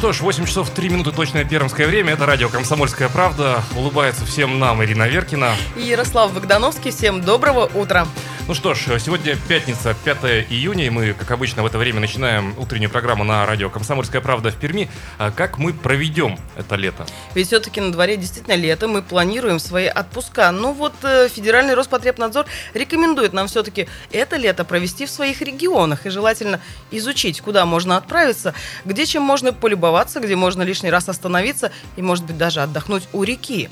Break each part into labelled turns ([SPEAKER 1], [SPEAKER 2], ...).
[SPEAKER 1] Что ж, 8 часов 3 минуты точное пермское время. Это радио «Комсомольская правда». Улыбается всем нам Ирина Веркина.
[SPEAKER 2] И Ярослав Богдановский. Всем доброго утра.
[SPEAKER 1] Ну что ж, сегодня пятница, 5 июня, и мы, как обычно, в это время начинаем утреннюю программу на радио «Комсомольская правда» в Перми. А как мы проведем это лето?
[SPEAKER 2] Ведь все-таки на дворе действительно лето, мы планируем свои отпуска. Ну вот э, Федеральный Роспотребнадзор рекомендует нам все-таки это лето провести в своих регионах и желательно изучить, куда можно отправиться, где чем можно полюбоваться, где можно лишний раз остановиться и, может быть, даже отдохнуть у реки.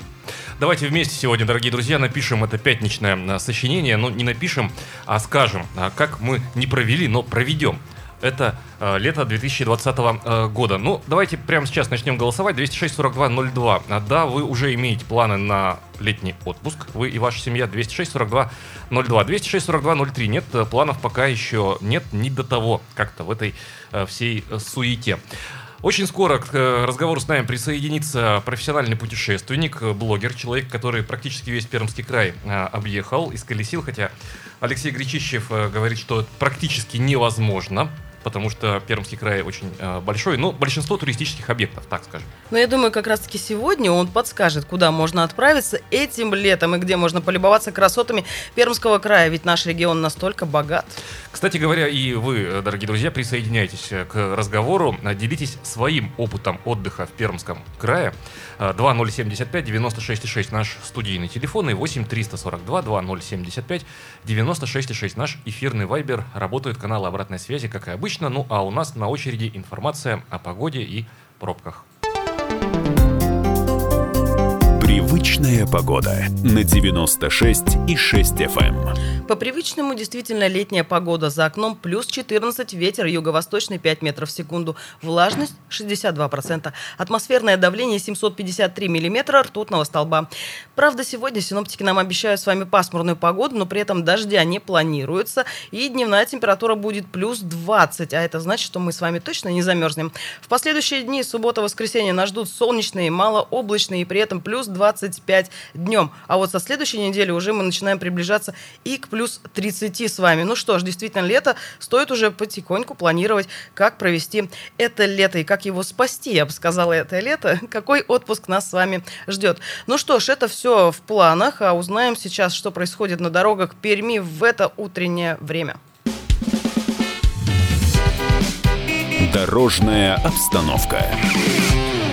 [SPEAKER 1] Давайте вместе сегодня, дорогие друзья, напишем это пятничное а, сочинение. Ну, не напишем, а скажем, а, как мы не провели, но проведем. Это э, лето 2020 э, года. Ну, давайте прямо сейчас начнем голосовать. 206-42-02. А, да, вы уже имеете планы на летний отпуск. Вы и ваша семья 206-42-02. 206-42-03. Нет, э, планов пока еще нет ни до того как-то в этой э, всей э, суете. Очень скоро к э, разговору с нами присоединится профессиональный путешественник, э, блогер, человек, который практически весь Пермский край э, объехал, исколесил, хотя Алексей Гречищев говорит, что это практически невозможно потому что Пермский край очень э, большой, но большинство туристических объектов, так скажем.
[SPEAKER 2] Но я думаю, как раз-таки сегодня он подскажет, куда можно отправиться этим летом и где можно полюбоваться красотами Пермского края, ведь наш регион настолько богат.
[SPEAKER 1] Кстати говоря, и вы, дорогие друзья, присоединяйтесь к разговору, делитесь своим опытом отдыха в Пермском крае. 2075 96,6 наш студийный телефон и 8 342 2075 96,6 наш эфирный вайбер. Работают каналы обратной связи, как и обычно. Ну а у нас на очереди информация о погоде и пробках.
[SPEAKER 3] Привычная погода на 96 и 6 FM.
[SPEAKER 2] По привычному действительно летняя погода. За окном плюс 14, ветер юго-восточный 5 метров в секунду. Влажность 62%. Атмосферное давление 753 миллиметра ртутного столба. Правда, сегодня синоптики нам обещают с вами пасмурную погоду, но при этом дождя не планируется. И дневная температура будет плюс 20. А это значит, что мы с вами точно не замерзнем. В последующие дни, суббота-воскресенье, нас ждут солнечные, малооблачные и при этом плюс 25 днем. А вот со следующей недели уже мы начинаем приближаться и к плюс 30 с вами. Ну что ж, действительно, лето стоит уже потихоньку планировать, как провести это лето и как его спасти, я бы сказала, это лето. Какой отпуск нас с вами ждет. Ну что ж, это все в планах, а узнаем сейчас, что происходит на дорогах Перми в это утреннее время.
[SPEAKER 3] Дорожная обстановка.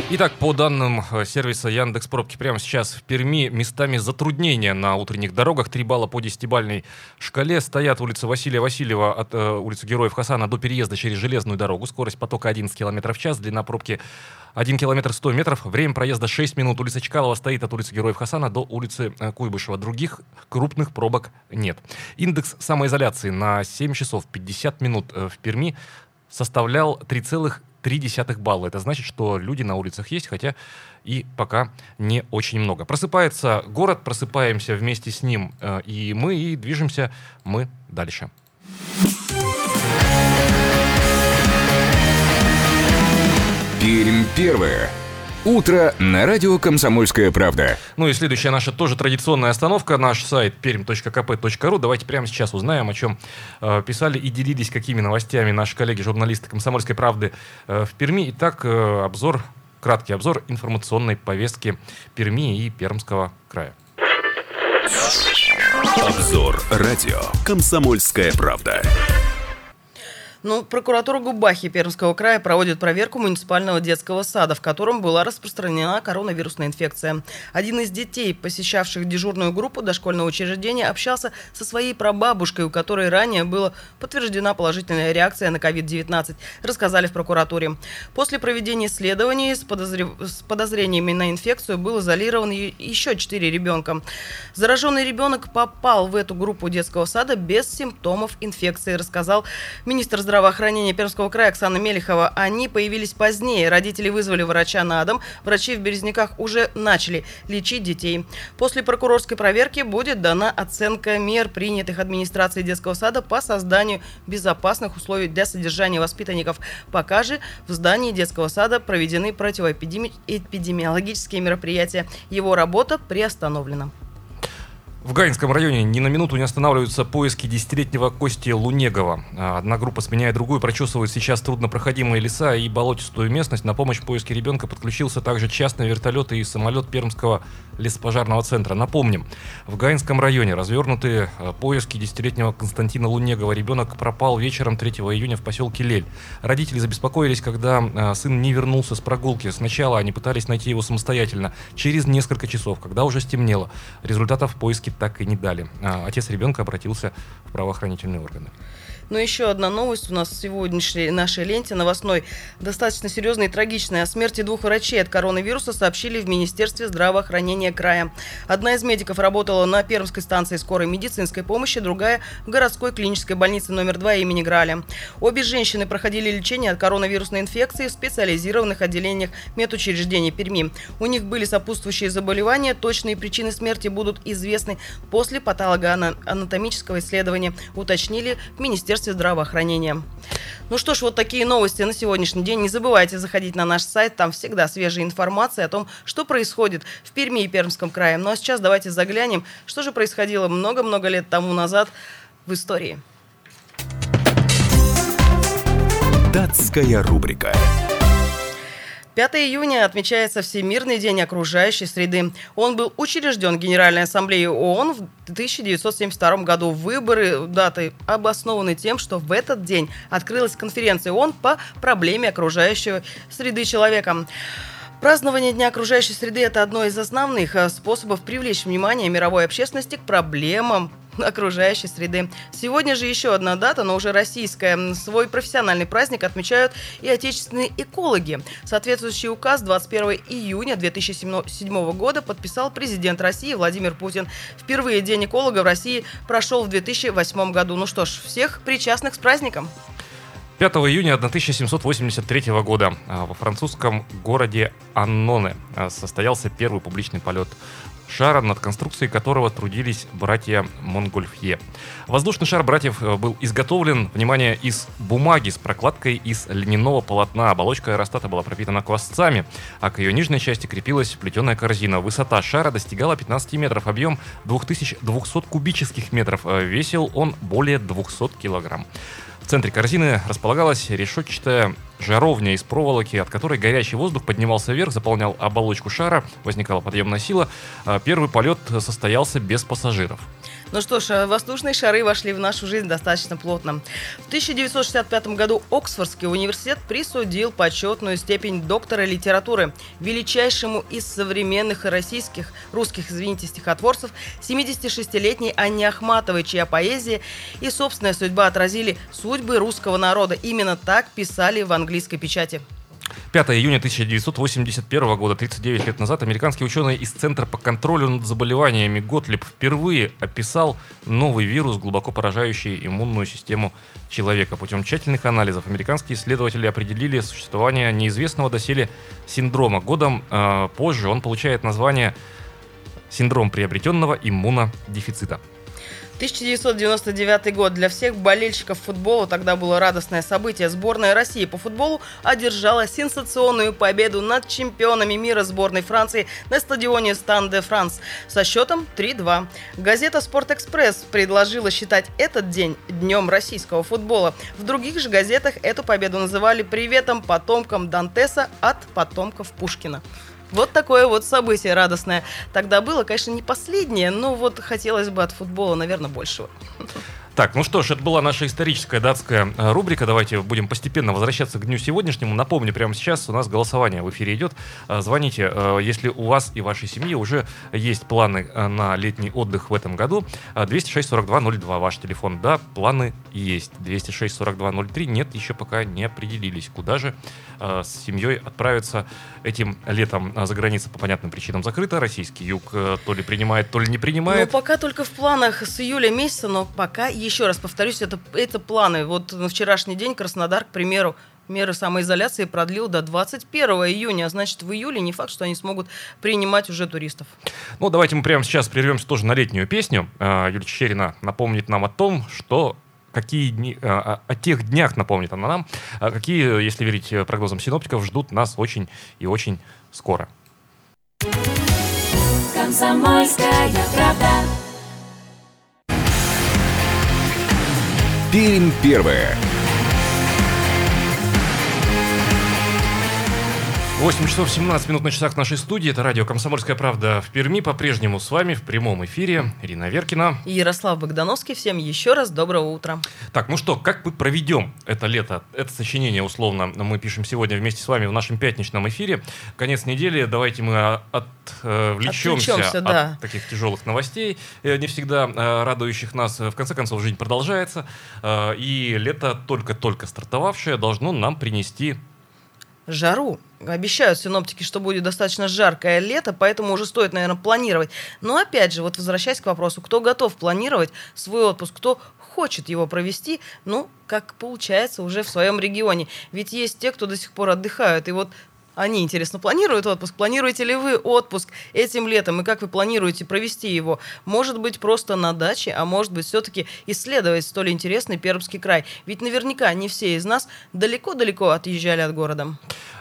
[SPEAKER 1] Итак, по данным э, сервиса Яндекс Пробки, прямо сейчас в Перми местами затруднения на утренних дорогах. Три балла по десятибальной шкале. Стоят улица Василия Васильева от э, улицы Героев Хасана до переезда через железную дорогу. Скорость потока 11 км в час. Длина пробки 1 километр 100 метров. Время проезда 6 минут. Улица Чкалова стоит от улицы Героев Хасана до улицы э, Куйбышева. Других крупных пробок нет. Индекс самоизоляции на 7 часов 50 минут э, в Перми составлял 3,3 0,3 балла. Это значит, что люди на улицах есть, хотя и пока не очень много. Просыпается город, просыпаемся вместе с ним э, и мы, и движемся мы дальше.
[SPEAKER 3] Пермь первая. Утро на радио «Комсомольская правда».
[SPEAKER 1] Ну и следующая наша тоже традиционная остановка, наш сайт perm.kp.ru. Давайте прямо сейчас узнаем, о чем э, писали и делились какими новостями наши коллеги-журналисты «Комсомольской правды» э, в Перми. Итак, э, обзор, краткий обзор информационной повестки Перми и Пермского края.
[SPEAKER 3] Обзор радио «Комсомольская правда».
[SPEAKER 2] Ну, прокуратура Губахи Пермского края проводит проверку муниципального детского сада, в котором была распространена коронавирусная инфекция. Один из детей, посещавших дежурную группу дошкольного учреждения, общался со своей прабабушкой, у которой ранее была подтверждена положительная реакция на COVID-19, рассказали в прокуратуре. После проведения исследований с, подозр... с подозрениями на инфекцию был изолирован еще четыре ребенка. Зараженный ребенок попал в эту группу детского сада без симптомов инфекции, рассказал министр здравоохранения здравоохранения Пермского края Оксана Мелехова. Они появились позднее. Родители вызвали врача на дом. Врачи в Березняках уже начали лечить детей. После прокурорской проверки будет дана оценка мер, принятых администрацией детского сада по созданию безопасных условий для содержания воспитанников. Пока же в здании детского сада проведены противоэпидемиологические мероприятия. Его работа приостановлена.
[SPEAKER 1] В Гаинском районе ни на минуту не останавливаются поиски десятилетнего Кости Лунегова. А, одна группа, сменяя другую, прочесывает сейчас труднопроходимые леса и болотистую местность. На помощь поиске ребенка подключился также частный вертолет и самолет Пермского леспожарного центра. Напомним, в Гаинском районе развернуты а, поиски десятилетнего Константина Лунегова. Ребенок пропал вечером 3 июня в поселке Лель. Родители забеспокоились, когда а, сын не вернулся с прогулки. Сначала они пытались найти его самостоятельно. Через несколько часов, когда уже стемнело, результатов поиски так и не дали. А, отец ребенка обратился в правоохранительные органы.
[SPEAKER 2] Но еще одна новость у нас в сегодняшней нашей ленте новостной. Достаточно серьезная и трагичная. О смерти двух врачей от коронавируса сообщили в Министерстве здравоохранения края. Одна из медиков работала на Пермской станции скорой медицинской помощи, другая в городской клинической больнице номер 2 имени Граля. Обе женщины проходили лечение от коронавирусной инфекции в специализированных отделениях медучреждений Перми. У них были сопутствующие заболевания. Точные причины смерти будут известны после патологоанатомического исследования, уточнили в Министерстве Министерстве здравоохранения. Ну что ж, вот такие новости на сегодняшний день. Не забывайте заходить на наш сайт, там всегда свежая информация о том, что происходит в Перми и Пермском крае. Ну а сейчас давайте заглянем, что же происходило много-много лет тому назад в истории.
[SPEAKER 3] Датская рубрика.
[SPEAKER 2] 5 июня отмечается Всемирный день окружающей среды. Он был учрежден Генеральной Ассамблеей ООН в 1972 году. Выборы даты обоснованы тем, что в этот день открылась конференция ООН по проблеме окружающей среды человека. Празднование Дня окружающей среды – это одно из основных э, способов привлечь внимание мировой общественности к проблемам окружающей среды. Сегодня же еще одна дата, но уже российская. Свой профессиональный праздник отмечают и отечественные экологи. Соответствующий указ 21 июня 2007 года подписал президент России Владимир Путин. Впервые День эколога в России прошел в 2008 году. Ну что ж, всех причастных с праздником!
[SPEAKER 1] 5 июня 1783 года а, во французском городе Анноне а, состоялся первый публичный полет шара, над конструкцией которого трудились братья Монгольфье. Воздушный шар братьев э, был изготовлен, внимание, из бумаги с прокладкой из льняного полотна. Оболочка аэростата была пропитана квасцами, а к ее нижней части крепилась плетеная корзина. Высота шара достигала 15 метров, объем 2200 кубических метров. Э, весил он более 200 килограмм. В центре корзины располагалась решетчатая жаровня из проволоки, от которой горячий воздух поднимался вверх, заполнял оболочку шара, возникала подъемная сила. А первый полет состоялся без пассажиров.
[SPEAKER 2] Ну что ж, э, воздушные шары вошли в нашу жизнь достаточно плотно. В 1965 году Оксфордский университет присудил почетную степень доктора литературы величайшему из современных российских, русских, извините, стихотворцев, 76-летней Анне Ахматовой, чья поэзия и собственная судьба отразили судьбы русского народа. Именно так писали в английской печати.
[SPEAKER 1] 5 июня 1981 года, 39 лет назад, американский ученый из Центра по контролю над заболеваниями Готлиб впервые описал новый вирус, глубоко поражающий иммунную систему человека. Путем тщательных анализов американские исследователи определили существование неизвестного доселе синдрома. Годом э, позже он получает название синдром приобретенного иммунодефицита.
[SPEAKER 2] 1999 год. Для всех болельщиков футбола тогда было радостное событие. Сборная России по футболу одержала сенсационную победу над чемпионами мира сборной Франции на стадионе Стан де Франс со счетом 3-2. Газета «Спортэкспресс» предложила считать этот день днем российского футбола. В других же газетах эту победу называли приветом потомкам Дантеса от потомков Пушкина. Вот такое вот событие радостное. Тогда было, конечно, не последнее, но вот хотелось бы от футбола, наверное, большего.
[SPEAKER 1] Так, ну что ж, это была наша историческая датская э, рубрика. Давайте будем постепенно возвращаться к дню сегодняшнему. Напомню, прямо сейчас у нас голосование в эфире идет. Э, звоните, э, если у вас и вашей семьи уже есть планы на летний отдых в этом году. 206-42-02 ваш телефон. Да, планы есть. 206-42-03 нет, еще пока не определились, куда же с семьей отправиться этим летом. За граница по понятным причинам закрыта. Российский юг то ли принимает, то ли не принимает.
[SPEAKER 2] Ну, пока только в планах с июля месяца, но пока еще раз повторюсь, это, это планы. Вот на вчерашний день Краснодар, к примеру, меры самоизоляции продлил до 21 июня, а значит в июле не факт, что они смогут принимать уже туристов.
[SPEAKER 1] Ну, давайте мы прямо сейчас прервемся тоже на летнюю песню. А, Юлия Чечерина напомнит нам о том, что какие дни, а, о тех днях напомнит она нам, а какие, если верить прогнозам синоптиков, ждут нас очень и очень скоро.
[SPEAKER 3] Комсомольская правда. Пермь первая.
[SPEAKER 1] 8 часов 17 минут на часах нашей студии. Это радио «Комсомольская правда» в Перми. По-прежнему с вами в прямом эфире Ирина Веркина.
[SPEAKER 2] И Ярослав Богдановский. Всем еще раз доброго утра.
[SPEAKER 1] Так, ну что, как мы проведем это лето? Это сочинение, условно, мы пишем сегодня вместе с вами в нашем пятничном эфире. Конец недели. Давайте мы отвлечемся, Отвлечемся, да. от таких тяжелых новостей, э, не всегда э, радующих нас. В конце концов, жизнь продолжается. Э, и лето, только-только стартовавшее, должно нам принести
[SPEAKER 2] жару. Обещают синоптики, что будет достаточно жаркое лето, поэтому уже стоит, наверное, планировать. Но опять же, вот возвращаясь к вопросу, кто готов планировать свой отпуск, кто хочет его провести, ну, как получается уже в своем регионе. Ведь есть те, кто до сих пор отдыхают. И вот они, интересно, планируют отпуск? Планируете ли вы отпуск этим летом? И как вы планируете провести его? Может быть, просто на даче, а может быть, все-таки исследовать столь интересный Пермский край? Ведь наверняка не все из нас далеко-далеко отъезжали от города.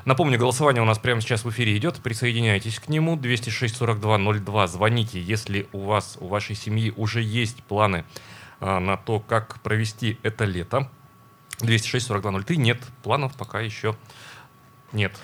[SPEAKER 1] Напомню, голосование у нас прямо сейчас в эфире идет. Присоединяйтесь к нему. 206-42-02. Звоните, если у вас, у вашей семьи уже есть планы а, на то, как провести это лето. 206-42-03. Нет, планов пока еще.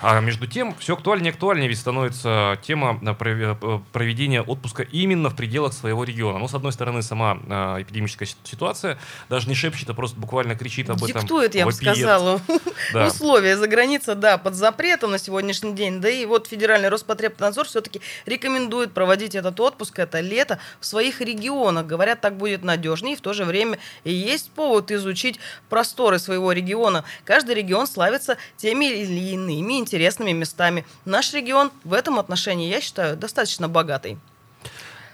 [SPEAKER 1] А между тем, все актуальнее и актуальнее ведь становится тема э, э, проведения отпуска именно в пределах своего региона. Ну, с одной стороны, сама э, эпидемическая ситуация даже не шепчет, а просто буквально кричит об
[SPEAKER 2] Диктует,
[SPEAKER 1] этом.
[SPEAKER 2] Диктует, я бы сказала. Да. Условия за граница, да, под запретом на сегодняшний день. Да и вот Федеральный Роспотребнадзор все-таки рекомендует проводить этот отпуск, это лето, в своих регионах. Говорят, так будет надежнее, и в то же время и есть повод изучить просторы своего региона. Каждый регион славится теми или иными другими интересными местами. Наш регион в этом отношении, я считаю, достаточно богатый.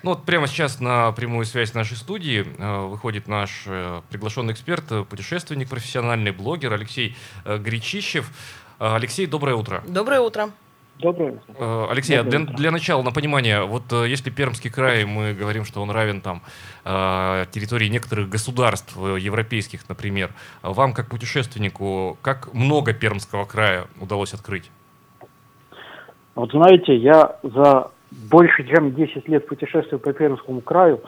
[SPEAKER 1] Ну вот прямо сейчас на прямую связь нашей студии э, выходит наш э, приглашенный эксперт, э, путешественник, профессиональный блогер Алексей Гречищев. Алексей, доброе утро.
[SPEAKER 2] Доброе утро.
[SPEAKER 4] Доброе утро.
[SPEAKER 1] Э, Алексей, а Доброе для, для начала, на понимание, вот э, если Пермский край, мы говорим, что он равен там э, территории некоторых государств европейских, например, вам как путешественнику, как много Пермского края удалось открыть?
[SPEAKER 4] Вот знаете, я за больше чем 10 лет путешествую по Пермскому краю,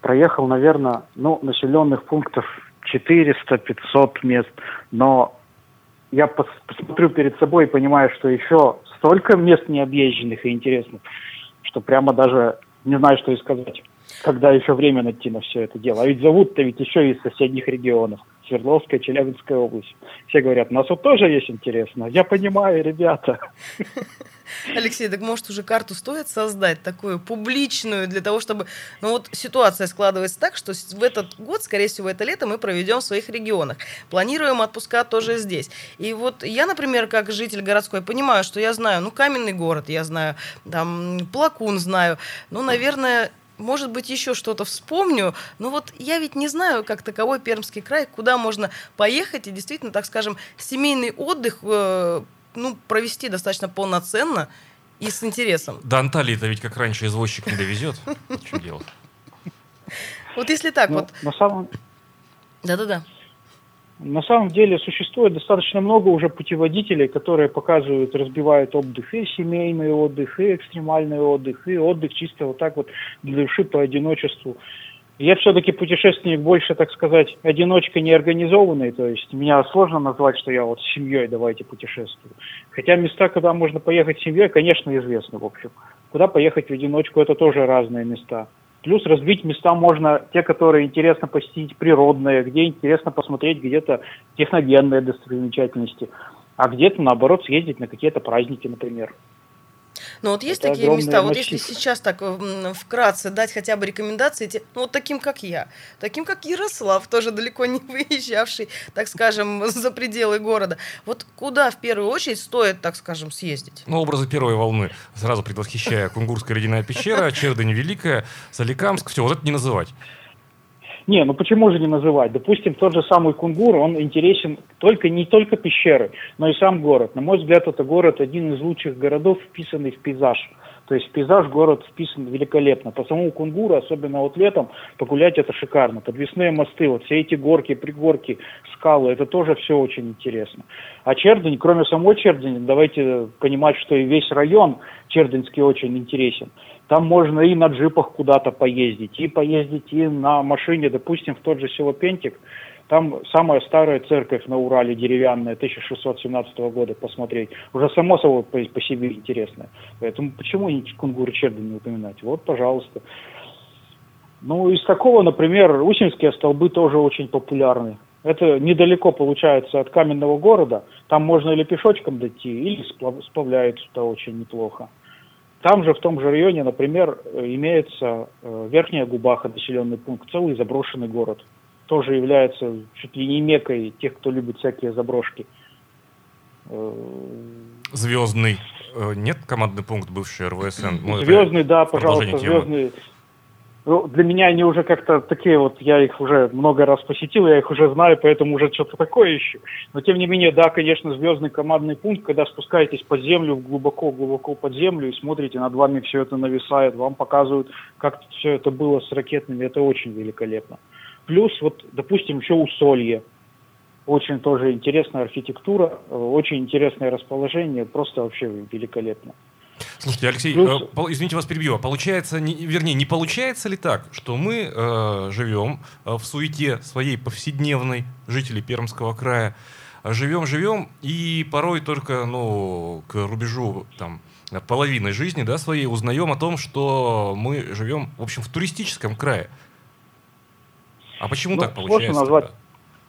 [SPEAKER 4] проехал, наверное, ну, населенных пунктов 400-500 мест, но я посмотрю перед собой и понимаю, что еще столько мест необъезженных и интересных, что прямо даже не знаю, что и сказать. Когда еще время найти на все это дело. А ведь зовут-то ведь еще из соседних регионов. Свердловская, Челябинская область. Все говорят, у нас вот тоже есть интересно. Я понимаю, ребята.
[SPEAKER 2] Алексей, так может уже карту стоит создать такую публичную для того, чтобы... Ну вот ситуация складывается так, что в этот год, скорее всего, это лето мы проведем в своих регионах. Планируем отпуска тоже здесь. И вот я, например, как житель городской, понимаю, что я знаю, ну, каменный город, я знаю, там, Плакун знаю. Ну, наверное, может быть, еще что-то вспомню. Но вот я ведь не знаю, как таковой Пермский край, куда можно поехать и действительно, так скажем, семейный отдых э, ну, провести достаточно полноценно и с интересом.
[SPEAKER 1] До Анталии-то ведь как раньше извозчик не довезет. В чем дело?
[SPEAKER 2] Вот если так ну, вот.
[SPEAKER 4] На самом...
[SPEAKER 2] Да-да-да.
[SPEAKER 4] На самом деле существует достаточно много уже путеводителей, которые показывают, разбивают отдых и семейный отдых, и экстремальный отдых, и отдых чисто вот так вот для души по одиночеству. Я все-таки путешественник больше, так сказать, одиночка неорганизованный, то есть меня сложно назвать, что я вот с семьей давайте путешествую. Хотя места, куда можно поехать с семьей, конечно, известны, в общем. Куда поехать в одиночку, это тоже разные места. Плюс разбить места можно, те, которые интересно посетить природные, где интересно посмотреть где-то техногенные достопримечательности, а где-то, наоборот, съездить на какие-то праздники, например.
[SPEAKER 2] Но вот есть Это такие места, вот если сейчас так вкратце дать хотя бы рекомендации, ну вот таким, как я, таким, как Ярослав, тоже далеко не выезжавший, так скажем, за пределы города, вот куда в первую очередь стоит, так скажем, съездить?
[SPEAKER 1] Ну, образы первой волны, сразу предвосхищая Кунгурская ледяная пещера, Чердань Великая, Соликамск, все, вот это не называть.
[SPEAKER 4] Не, ну почему же не называть? Допустим, тот же самый Кунгур, он интересен только не только пещеры, но и сам город. На мой взгляд, это город один из лучших городов, вписанный в пейзаж. То есть пейзаж город вписан великолепно. По самому Кунгуру, особенно вот летом, погулять это шикарно. Подвесные мосты, вот все эти горки, пригорки, скалы, это тоже все очень интересно. А Чердень, кроме самой Чердени, давайте понимать, что и весь район Черденский очень интересен. Там можно и на джипах куда-то поездить, и поездить и на машине, допустим, в тот же село Пентик. Там самая старая церковь на Урале, деревянная, 1617 года, посмотреть. Уже само собой по, по себе интересная. Поэтому почему Кунгур Черден не упоминать? Вот, пожалуйста. Ну, из такого, например, Усинские столбы тоже очень популярны. Это недалеко получается от каменного города. Там можно или пешочком дойти, или сплавляют сюда очень неплохо. Там же, в том же районе, например, имеется э, Верхняя Губаха, населенный пункт, целый заброшенный город. Тоже является чуть ли не мекой тех, кто любит всякие заброшки.
[SPEAKER 1] Э, звездный. Э, нет командный пункт бывший РВСН?
[SPEAKER 4] Звездный, да, пожалуйста, звездный. Ну, для меня они уже как-то такие вот, я их уже много раз посетил, я их уже знаю, поэтому уже что-то такое ищу. Но тем не менее, да, конечно, звездный командный пункт, когда спускаетесь под землю, глубоко-глубоко под землю и смотрите, над вами все это нависает, вам показывают, как все это было с ракетными, это очень великолепно. Плюс, вот, допустим, еще усолье. Очень тоже интересная архитектура, очень интересное расположение, просто вообще великолепно.
[SPEAKER 1] Слушайте, Алексей, Плюс... э, извините, вас перебью. А получается, не, вернее, не получается ли так, что мы э, живем э, в суете своей повседневной, жители Пермского края, живем, живем, и порой только, ну, к рубежу там половины жизни, да, своей узнаем о том, что мы живем, в общем, в туристическом крае. А почему ну, так получается?
[SPEAKER 4] назвать тогда?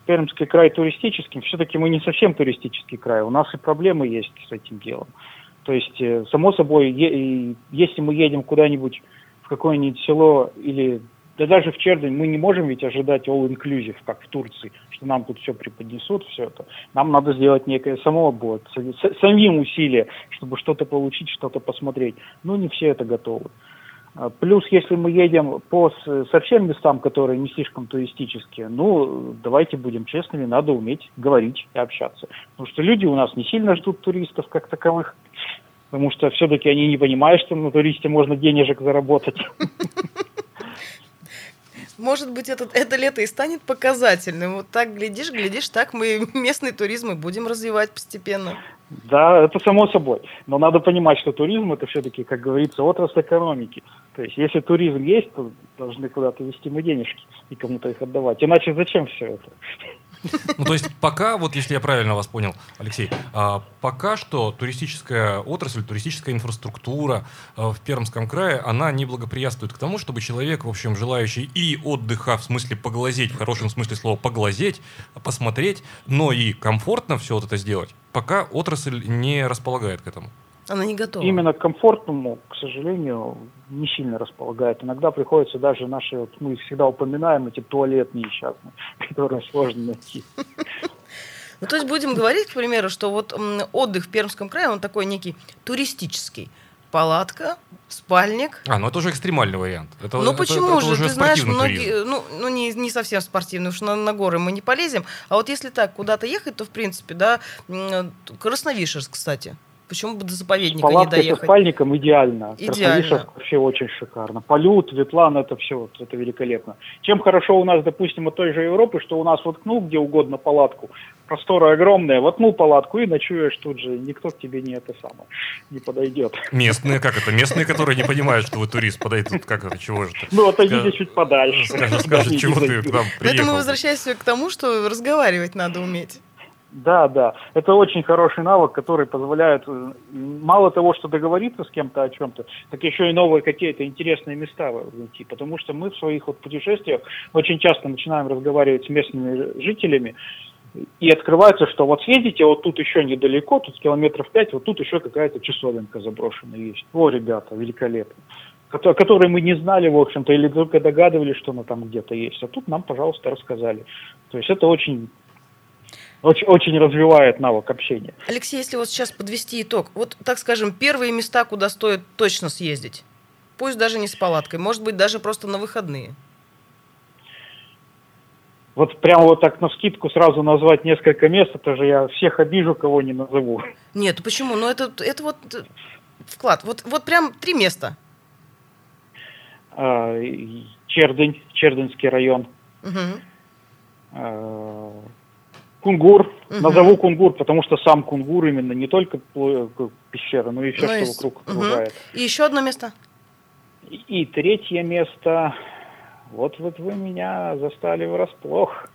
[SPEAKER 4] Пермский край туристическим. Все-таки мы не совсем туристический край. У нас и проблемы есть с этим делом. То есть, э, само собой, если мы едем куда-нибудь в какое-нибудь село или да даже в Чердень мы не можем ведь ожидать all-inclusive, как в Турции, что нам тут все преподнесут, все это. Нам надо сделать некое само будет, самим усилие, чтобы что-то получить, что-то посмотреть. Но не все это готовы. А, плюс, если мы едем по совсем местам, которые не слишком туристические, ну, давайте будем честными, надо уметь говорить и общаться. Потому что люди у нас не сильно ждут туристов как таковых, потому что все-таки они не понимают, что на туристе можно денежек заработать.
[SPEAKER 2] Может быть, этот, это лето и станет показательным. Вот так глядишь, глядишь, так мы местный туризм и будем развивать постепенно.
[SPEAKER 4] Да, это само собой. Но надо понимать, что туризм это все-таки, как говорится, отрасль экономики. То есть, если туризм есть, то должны куда-то вести мы денежки и кому-то их отдавать. Иначе зачем все это?
[SPEAKER 1] Ну, то есть пока, вот если я правильно вас понял, Алексей, а, пока что туристическая отрасль, туристическая инфраструктура а, в Пермском крае, она не благоприятствует к тому, чтобы человек, в общем, желающий и отдыха, в смысле поглазеть, в хорошем смысле слова поглазеть, посмотреть, но и комфортно все вот это сделать, пока отрасль не располагает к этому.
[SPEAKER 2] Она не готова.
[SPEAKER 4] Именно к комфортному, к сожалению, не сильно располагает. Иногда приходится даже наши, вот мы всегда упоминаем эти туалетные несчастные, которые сложно найти.
[SPEAKER 2] Ну, то есть будем говорить, к примеру, что вот отдых в Пермском крае, он такой некий туристический. Палатка, спальник.
[SPEAKER 1] А, ну это уже экстремальный вариант. Это,
[SPEAKER 2] ну это, почему это, же? Ты знаешь, многие, ну, ну не, не совсем спортивный, уж на, на горы мы не полезем. А вот если так куда-то ехать, то в принципе, да, Красновишерск, кстати. Почему бы до заповедника не доехать?
[SPEAKER 4] с спальником идеально. Идеально. вообще очень шикарно. Полют, Ветлан, это все, вот, это великолепно. Чем хорошо у нас, допустим, от той же Европы, что у нас воткнул где угодно палатку, просторы огромные, воткнул палатку и ночуешь тут же. Никто к тебе не это самое, не подойдет.
[SPEAKER 1] Местные, как это? Местные, которые не понимают, что вы турист, подойдут, как это, чего же
[SPEAKER 4] Ну, отойдите чуть подальше.
[SPEAKER 1] Скажи, чего ты к нам приехал.
[SPEAKER 2] Поэтому возвращаемся к тому, что разговаривать надо уметь.
[SPEAKER 4] Да, да. Это очень хороший навык, который позволяет э, мало того, что договориться с кем-то о чем-то, так еще и новые какие-то интересные места найти. Потому что мы в своих вот путешествиях очень часто начинаем разговаривать с местными жителями, и открывается, что вот съездите, вот тут еще недалеко, тут километров пять, вот тут еще какая-то часовенка заброшенная есть. О, ребята, великолепно которые мы не знали, в общем-то, или только догадывались, что она там где-то есть. А тут нам, пожалуйста, рассказали. То есть это очень очень, очень развивает навык общения.
[SPEAKER 2] Алексей, если вот сейчас подвести итог, вот, так скажем, первые места, куда стоит точно съездить, пусть даже не с палаткой, может быть, даже просто на выходные.
[SPEAKER 4] Вот прямо вот так на скидку сразу назвать несколько мест, это же я всех обижу, кого не назову.
[SPEAKER 2] Нет, почему? Ну это, это вот вклад. Вот, вот прям три места.
[SPEAKER 4] А, Чердынь, Чердынский район.
[SPEAKER 2] Мгм.
[SPEAKER 4] Кунгур.
[SPEAKER 2] Мгм.
[SPEAKER 4] Назову Кунгур, потому что сам Кунгур именно не только к- пещера, но и все,
[SPEAKER 2] Ну,
[SPEAKER 4] что
[SPEAKER 2] и
[SPEAKER 4] вокруг
[SPEAKER 2] Мгм.
[SPEAKER 4] окружает.
[SPEAKER 2] И еще одно место.
[SPEAKER 4] И, и третье место. Вот вот вы меня застали врасплох.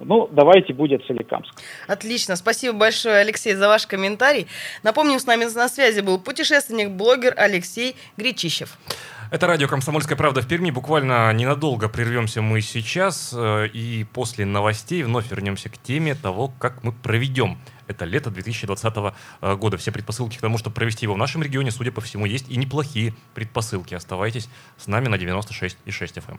[SPEAKER 4] Ну, давайте будет Соликамск.
[SPEAKER 2] Отлично. Спасибо большое, Алексей, за ваш комментарий. Напомним, с нами на связи был путешественник, блогер Алексей Гречищев.
[SPEAKER 1] Это радио «Комсомольская правда» в Перми. Буквально ненадолго прервемся мы сейчас, э, и после новостей вновь вернемся к теме того, как мы проведем это лето 2020 э, года. Все предпосылки к тому, чтобы провести его в нашем регионе, судя по всему, есть и неплохие предпосылки. Оставайтесь с нами на 96,6 FM.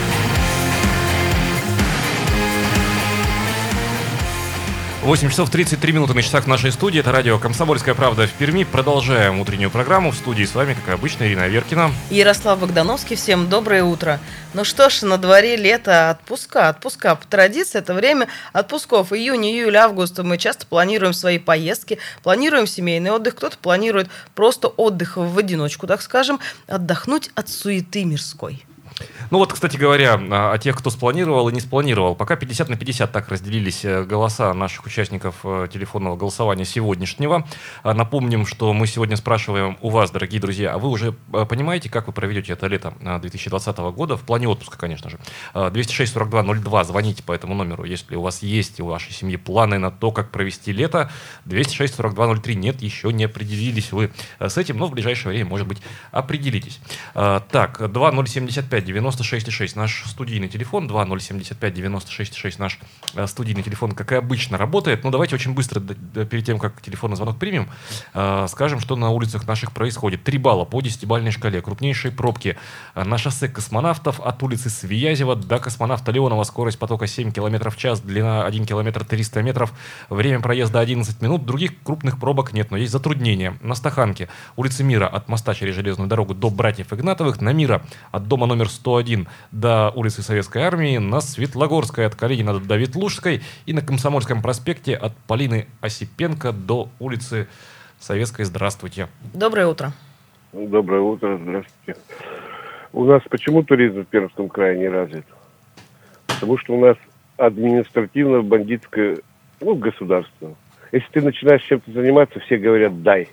[SPEAKER 1] 8 часов 33 минуты на часах в нашей студии. Это радио «Комсомольская правда» в Перми. Продолжаем утреннюю программу. В студии с вами, как обычно, Ирина Веркина.
[SPEAKER 2] Ярослав Богдановский, всем доброе утро. Ну что ж, на дворе лето, отпуска, отпуска. По традиции это время отпусков. Июнь, июль, август мы часто планируем свои поездки, планируем семейный отдых, кто-то планирует просто отдых в одиночку, так скажем, отдохнуть от суеты мирской.
[SPEAKER 1] Ну вот, кстати говоря, а, о тех, кто спланировал и не спланировал. Пока 50 на 50 так разделились э, голоса наших участников э, телефонного голосования сегодняшнего. А, напомним, что мы сегодня спрашиваем у вас, дорогие друзья, а вы уже э, понимаете, как вы проведете это лето 2020 года, в плане отпуска, конечно же. А, 206-42-02, звоните по этому номеру, если у вас есть у вашей семьи планы на то, как провести лето. 206-42-03, нет, еще не определились вы с этим, но в ближайшее время, может быть, определитесь. Так, 2075 96,6 наш студийный телефон, 2075-96,6 наш э, студийный телефон, как и обычно, работает. но давайте очень быстро, перед тем, как телефонный звонок примем, э, скажем, что на улицах наших происходит. три балла по 10-бальной шкале, крупнейшие пробки э, на шоссе космонавтов от улицы Свиязева до космонавта Леонова, скорость потока 7 км в час, длина 1 км 300 метров, время проезда 11 минут, других крупных пробок нет, но есть затруднения. На Стаханке, улице Мира, от моста через железную дорогу до братьев Игнатовых, на Мира, от дома номер 101 до улицы Советской Армии, на Светлогорской от Калинина до Ветлужской и на Комсомольском проспекте от Полины Осипенко до улицы Советской. Здравствуйте.
[SPEAKER 2] Доброе утро.
[SPEAKER 5] Доброе утро, здравствуйте. У нас почему туризм в Пермском крае не развит? Потому что у нас административно-бандитское ну, государство. Если ты начинаешь чем-то заниматься, все говорят «дай».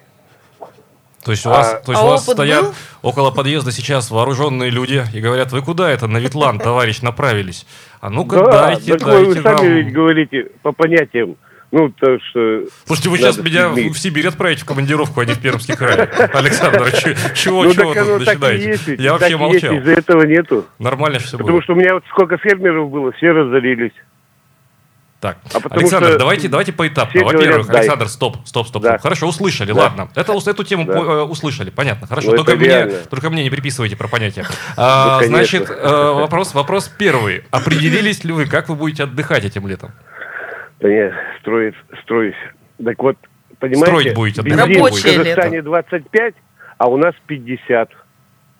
[SPEAKER 1] То есть у вас,
[SPEAKER 5] А-
[SPEAKER 1] то есть
[SPEAKER 2] А
[SPEAKER 1] у вас стоят
[SPEAKER 2] был?
[SPEAKER 1] около подъезда сейчас вооруженные люди и говорят, вы куда это, на Ветлан, товарищ, направились? А ну-ка, дайте,
[SPEAKER 5] так вы
[SPEAKER 1] дайте
[SPEAKER 5] сами
[SPEAKER 1] нам.
[SPEAKER 5] ведь говорите по понятиям. Ну, то, что...
[SPEAKER 1] Слушайте, вы сейчас меня в Сибирь отправите в командировку, а не в Пермский край. Александр, чё- чего,
[SPEAKER 5] ну, так
[SPEAKER 1] вы тут
[SPEAKER 5] так и
[SPEAKER 1] начинаете? Я
[SPEAKER 5] так
[SPEAKER 1] вообще молчал.
[SPEAKER 5] Из-за этого нету.
[SPEAKER 1] Нормально все
[SPEAKER 5] Потому
[SPEAKER 1] было.
[SPEAKER 5] что у меня вот сколько фермеров было, все разорились.
[SPEAKER 1] Так,
[SPEAKER 5] А
[SPEAKER 1] Александр,
[SPEAKER 5] что
[SPEAKER 1] давайте, давайте поэтапно. Во-первых,
[SPEAKER 5] говорят, дай.
[SPEAKER 1] Александр, стоп, стоп, стоп,
[SPEAKER 5] Да.
[SPEAKER 1] стоп. Хорошо, услышали,
[SPEAKER 5] Да.
[SPEAKER 1] ладно. Это, эту тему
[SPEAKER 5] Да.
[SPEAKER 1] по- э, услышали, понятно, хорошо.
[SPEAKER 5] Ну,
[SPEAKER 1] только, мне,
[SPEAKER 5] реально.
[SPEAKER 1] только мне не приписывайте про понятия. А,
[SPEAKER 5] Ну, конечно.
[SPEAKER 1] значит, э, вопрос, вопрос первый. Определились ли вы, как вы будете отдыхать этим летом?
[SPEAKER 5] Да не, строить, строюсь. Так вот, понимаете,
[SPEAKER 1] Строить будете,
[SPEAKER 5] бензин
[SPEAKER 2] отдыхать
[SPEAKER 5] в
[SPEAKER 2] будете.
[SPEAKER 5] Казахстане 25, а у нас 50.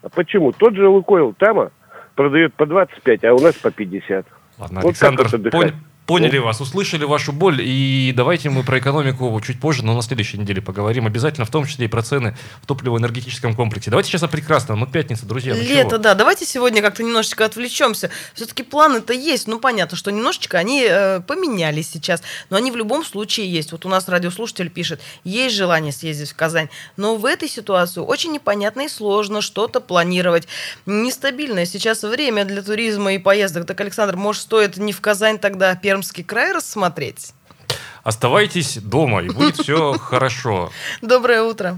[SPEAKER 5] А почему? Тот же Лукойл Тама продает по 25, а у нас по 50.
[SPEAKER 1] Ладно,
[SPEAKER 5] Вот
[SPEAKER 1] Александр, пон- поняли вас, услышали вашу боль, и давайте мы про экономику чуть позже, но на следующей неделе поговорим. Обязательно, в том числе и про цены в топливо-энергетическом комплексе. Давайте сейчас о прекрасном. Ну, пятница, друзья. ну
[SPEAKER 2] Лето,
[SPEAKER 1] чего?
[SPEAKER 2] да. Давайте сегодня как-то немножечко отвлечемся. Все-таки планы-то есть. Ну, понятно, что немножечко они э, поменялись сейчас. Но они в любом случае есть. Вот у нас радиослушатель пишет, есть желание съездить в Казань. Но в этой ситуации очень непонятно и сложно что-то планировать. Нестабильное сейчас время для туризма и поездок. Так, Александр, может, стоит не в Казань тогда, а Пермский край рассмотреть?
[SPEAKER 1] Оставайтесь дома, и будет все хорошо.
[SPEAKER 2] Доброе утро.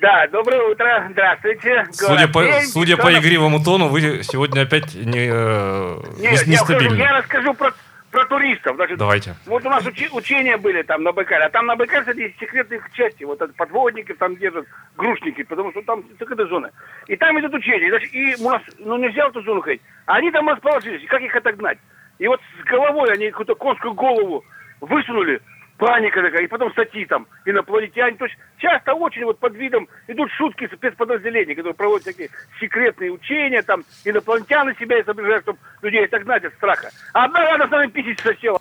[SPEAKER 6] Да, доброе утро, здравствуйте.
[SPEAKER 1] Судя по, судя по игривому тону, вы сегодня опять не, э,
[SPEAKER 6] Не,
[SPEAKER 1] не-
[SPEAKER 6] я,
[SPEAKER 1] нестабильны.
[SPEAKER 6] я расскажу про, про туристов. Значит,
[SPEAKER 1] Давайте.
[SPEAKER 6] Вот у нас учи- учения были там на Байкале, а там на Байкале, кстати, есть секретные части, вот подводники там держат, грушники, потому что там секретная зона. И там идут учения, значит, и у нас, ну нельзя в эту зону ходить. А они там расположились, и как их отогнать? И вот с головой они какую-то конскую голову высунули, паника такая, и потом статьи там, инопланетяне. То есть часто очень вот под видом идут шутки спецподразделений, которые проводят такие секретные учения, там, инопланетяне себя изображают, чтобы людей отогнать от страха. А одна нами писать сосела.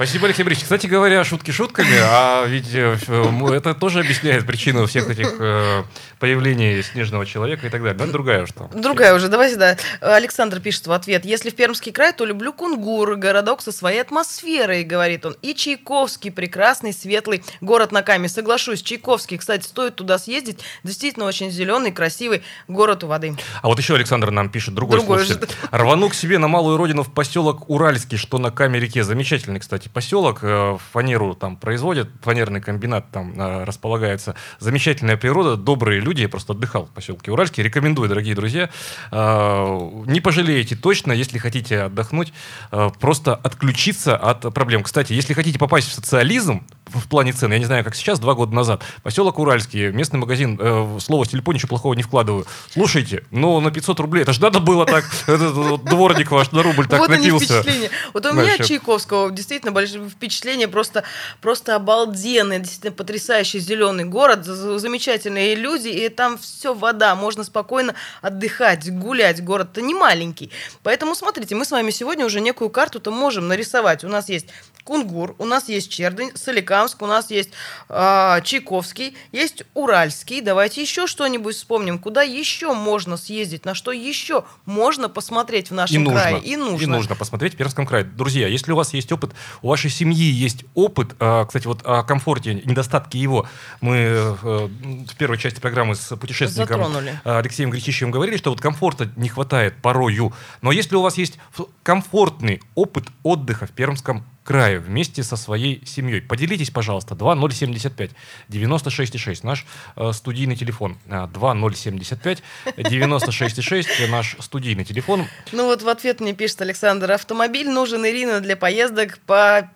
[SPEAKER 1] Спасибо, Алексей Борисович. Кстати говоря, шутки шутками, а ведь э, м, это тоже объясняет причину всех этих э, появлений снежного человека и так далее. Это другая что.
[SPEAKER 2] Другая уже, давайте, да. Александр пишет в ответ. Если в Пермский край, то люблю Кунгур, городок со своей атмосферой, говорит он. И Чайковский, прекрасный, светлый город на Каме. Соглашусь, Чайковский, кстати, стоит туда съездить. Действительно очень зеленый, красивый город у воды.
[SPEAKER 1] А вот еще Александр нам пишет другой,
[SPEAKER 2] Другой
[SPEAKER 1] слушатель. Рвану к себе на малую родину в поселок Уральский, что на Каме-реке. Замечательный, кстати, поселок. Э, Фанеру там производят, фанерный комбинат там э, располагается. Замечательная природа, добрые люди. Я просто отдыхал в поселке Уральский. Рекомендую, дорогие друзья. Э, Не пожалеете точно, если хотите отдохнуть, просто отключиться от проблем. Кстати, если хотите попасть в социализм, в плане цен, я не знаю, как сейчас, два года назад, поселок Уральский, местный магазин, э, слово в телефоне ничего плохого не вкладываю. Слушайте, ну на 500 рублей, это же надо было так, этот дворник ваш на рубль так
[SPEAKER 2] вот они
[SPEAKER 1] напился.
[SPEAKER 2] впечатления. Вот у меня. Чайковского действительно большое впечатление, просто, просто обалденный, действительно потрясающий зеленый город, замечательные люди, и там все вода, можно спокойно отдыхать, гулять, город-то не маленький. Поэтому смотрите, мы с вами сегодня уже некую карту-то можем нарисовать. У нас есть Кунгур, у нас есть Чердынь, Соликамск, у нас есть а, Чайковский, есть Уральский. Давайте еще что-нибудь вспомним. Куда еще можно съездить, на что еще можно посмотреть в нашем
[SPEAKER 1] И нужно,
[SPEAKER 2] крае? И нужно.
[SPEAKER 1] и нужно посмотреть в Пермском крае. Друзья, если у вас есть опыт, у вашей семьи есть опыт, а, кстати, вот о комфорте, недостатки его, мы э, в первой части программы с путешественником
[SPEAKER 2] Затронули.
[SPEAKER 1] а, Алексеем Гречищевым говорили, что вот комфорта не хватает порою. Но если у вас есть комфортный опыт отдыха в Пермском крае вместе со своей семьей, поделитесь, пожалуйста, 2075 96,6, наш э, студийный телефон. А, 2075 96,6, наш студийный телефон.
[SPEAKER 2] Ну вот в ответ мне пишет Александр, автомобиль нужен Ирина для поездок по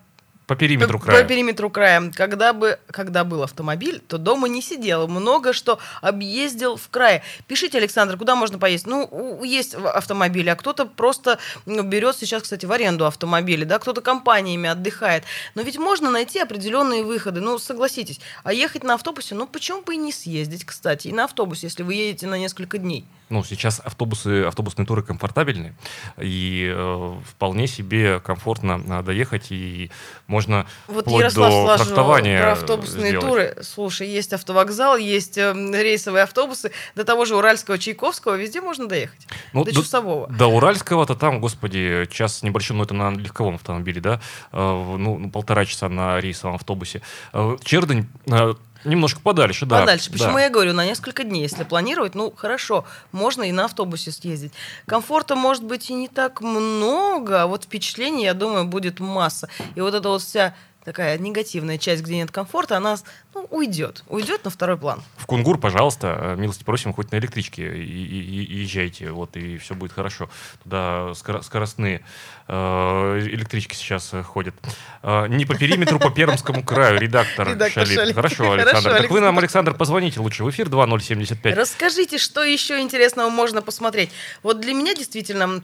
[SPEAKER 1] По периметру края.
[SPEAKER 2] по периметру края. Когда, бы, когда был автомобиль, то дома не сидел. Много что объездил в крае. Пишите, Александр, куда можно поесть? Ну, есть автомобили, а кто-то просто ну, берет сейчас, кстати, в аренду автомобили, да, кто-то компаниями отдыхает. Но ведь можно найти определенные выходы. Ну, согласитесь. А ехать на автобусе, ну, почему бы и не съездить, кстати, и на автобусе, если вы едете на несколько дней.
[SPEAKER 1] Ну, сейчас автобусы, автобусные туры комфортабельны, и э, вполне себе комфортно э, доехать, и можно
[SPEAKER 2] Вот
[SPEAKER 1] вплоть
[SPEAKER 2] Ярослав
[SPEAKER 1] до
[SPEAKER 2] спрашивал
[SPEAKER 1] трактования
[SPEAKER 2] про автобусные
[SPEAKER 1] сделать.
[SPEAKER 2] туры. Слушай, есть автовокзал, есть э, рейсовые автобусы. До того же Уральского, Чайковского, везде можно доехать.
[SPEAKER 1] Ну,
[SPEAKER 2] до
[SPEAKER 1] до-
[SPEAKER 2] Часового.
[SPEAKER 1] До Уральского-то там, господи, час с небольшим, ну это на легковом автомобиле, да, э, ну, полтора часа на рейсовом автобусе. Э, Чердынь э, немножко подальше, да.
[SPEAKER 2] Подальше. Почему
[SPEAKER 1] да.
[SPEAKER 2] я говорю, на несколько дней, если планировать, ну хорошо, можно и на автобусе съездить. Комфорта может быть и не так много, а вот впечатлений, я думаю, будет масса. И вот эта вот вся такая негативная часть, где нет комфорта, она ну, уйдет. Уйдет на второй план.
[SPEAKER 1] В Кунгур, пожалуйста, э, милости просим, хоть на электричке и, и- и- езжайте, вот, и все будет хорошо. Туда скоро- скоростные э, электрички сейчас э, ходят. Э, не по периметру, по Пермскому краю, редактор,
[SPEAKER 2] Редактор.
[SPEAKER 1] Хорошо,
[SPEAKER 2] Хорошо,
[SPEAKER 1] Александр. Так вы нам.
[SPEAKER 2] Александр,
[SPEAKER 1] позвоните лучше в эфир 2075.
[SPEAKER 2] Расскажите, что еще интересного можно посмотреть. Вот для меня действительно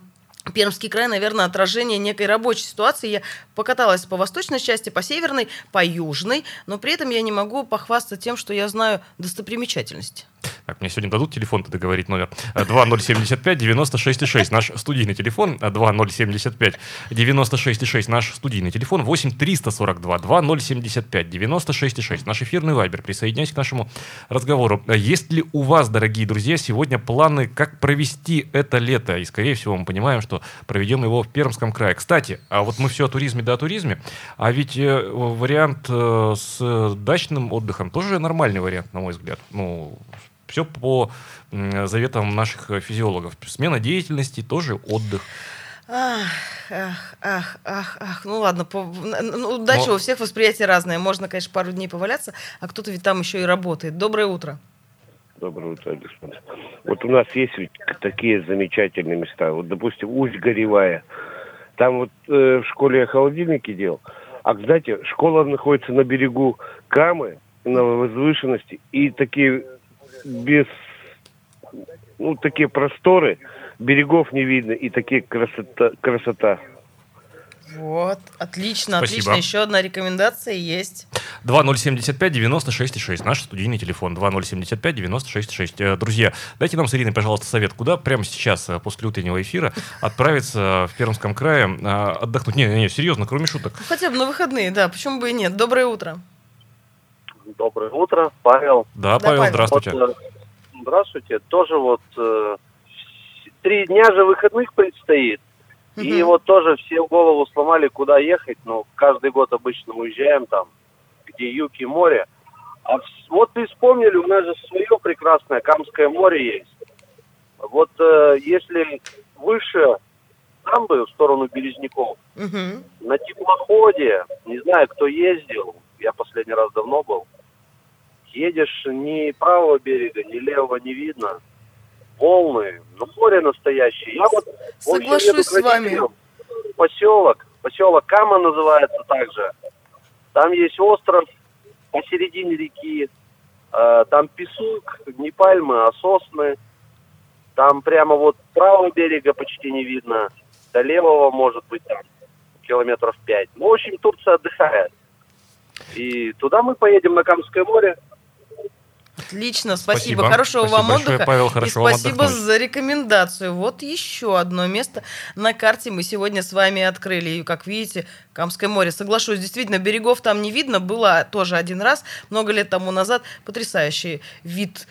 [SPEAKER 2] Пермский край, наверное, отражение некой рабочей ситуации. Я покаталась по восточной части, по северной, по южной, но при этом я не могу похвастаться тем, что я знаю достопримечательности.
[SPEAKER 1] Так, мне сегодня дадут телефон тогда говорить номер. Э, 2075 96,6. Наш студийный телефон. э, 2075 96,6. Наш студийный телефон. 8 342 2075 96,6. Наш эфирный вайбер. Присоединяйтесь к нашему разговору. Э, Есть ли у вас, дорогие друзья, сегодня планы, как провести это лето? И, скорее всего, мы понимаем, что проведем его в Пермском крае. Кстати, а вот мы все о туризме да о туризме. А ведь э, вариант э, с дачным отдыхом тоже нормальный вариант, на мой взгляд. Ну, все по заветам наших физиологов. Смена деятельности тоже отдых.
[SPEAKER 2] Ах, ах, ах, ах, ах. Ну ладно, по, ну, дальше
[SPEAKER 1] Но-
[SPEAKER 2] у всех восприятие разное. Можно, конечно, пару дней поваляться, а кто-то ведь там еще и работает. Доброе утро.
[SPEAKER 5] Доброе утро, Александр. Вот у нас есть ведь такие замечательные места. Вот, допустим, Усть-Горевая. Там вот э, в школе я холодильники делал. А, знаете, школа находится на берегу Камы, на возвышенности, и такие без, ну, такие просторы, берегов не видно, и такие красота. красота.
[SPEAKER 2] Вот, отлично,
[SPEAKER 1] Спасибо.
[SPEAKER 2] отлично. Еще одна рекомендация есть.
[SPEAKER 1] 2075-96-6. Наш студийный телефон 2075-96-6. Э, Друзья, дайте нам с Ириной, пожалуйста, совет, куда прямо сейчас, э, после утреннего эфира, отправиться в Пермском крае э, отдохнуть. Не, не, не, серьезно, кроме шуток.
[SPEAKER 2] Ну, Хотя бы на выходные, да, почему бы и нет. Доброе утро.
[SPEAKER 7] Доброе утро, Павел.
[SPEAKER 1] Да,
[SPEAKER 2] Да,
[SPEAKER 1] Павел,
[SPEAKER 2] Павел.
[SPEAKER 1] здравствуйте.
[SPEAKER 7] Вот, э, здравствуйте. Тоже вот э, три дня же выходных предстоит. И
[SPEAKER 2] Мгм.
[SPEAKER 7] вот тоже все голову сломали, куда ехать. Ну, каждый год обычно уезжаем там, где юг и море. А вот и вспомнили, у нас же свое прекрасное Камское море есть. Вот э, если выше дамбы в сторону Березняков,
[SPEAKER 2] Мгм.
[SPEAKER 7] на теплоходе, не знаю, кто ездил, я последний раз давно был, едешь ни правого берега, ни левого не видно, волны, ну море настоящее. Я вот
[SPEAKER 2] Соглашусь с вами.
[SPEAKER 7] Поселок, поселок Кама называется также. Там есть остров посередине реки, э, там песок, не пальмы, а сосны. Там прямо вот правого берега почти не видно, до левого может быть там километров пять. Ну, в общем, Турция отдыхает. И туда мы поедем на Камское море.
[SPEAKER 2] Отлично, спасибо.
[SPEAKER 1] Спасибо.
[SPEAKER 2] Хорошего
[SPEAKER 1] Спасибо
[SPEAKER 2] вам
[SPEAKER 1] большое,
[SPEAKER 2] отдыха.
[SPEAKER 1] Павел,
[SPEAKER 2] и
[SPEAKER 1] хорошо вам
[SPEAKER 2] спасибо
[SPEAKER 1] отдохнуть.
[SPEAKER 2] за рекомендацию. Вот еще одно место на карте мы сегодня с вами открыли. И, как видите, Камское море. Соглашусь, действительно, берегов там не видно. Было тоже один раз, много лет тому назад. Потрясающий вид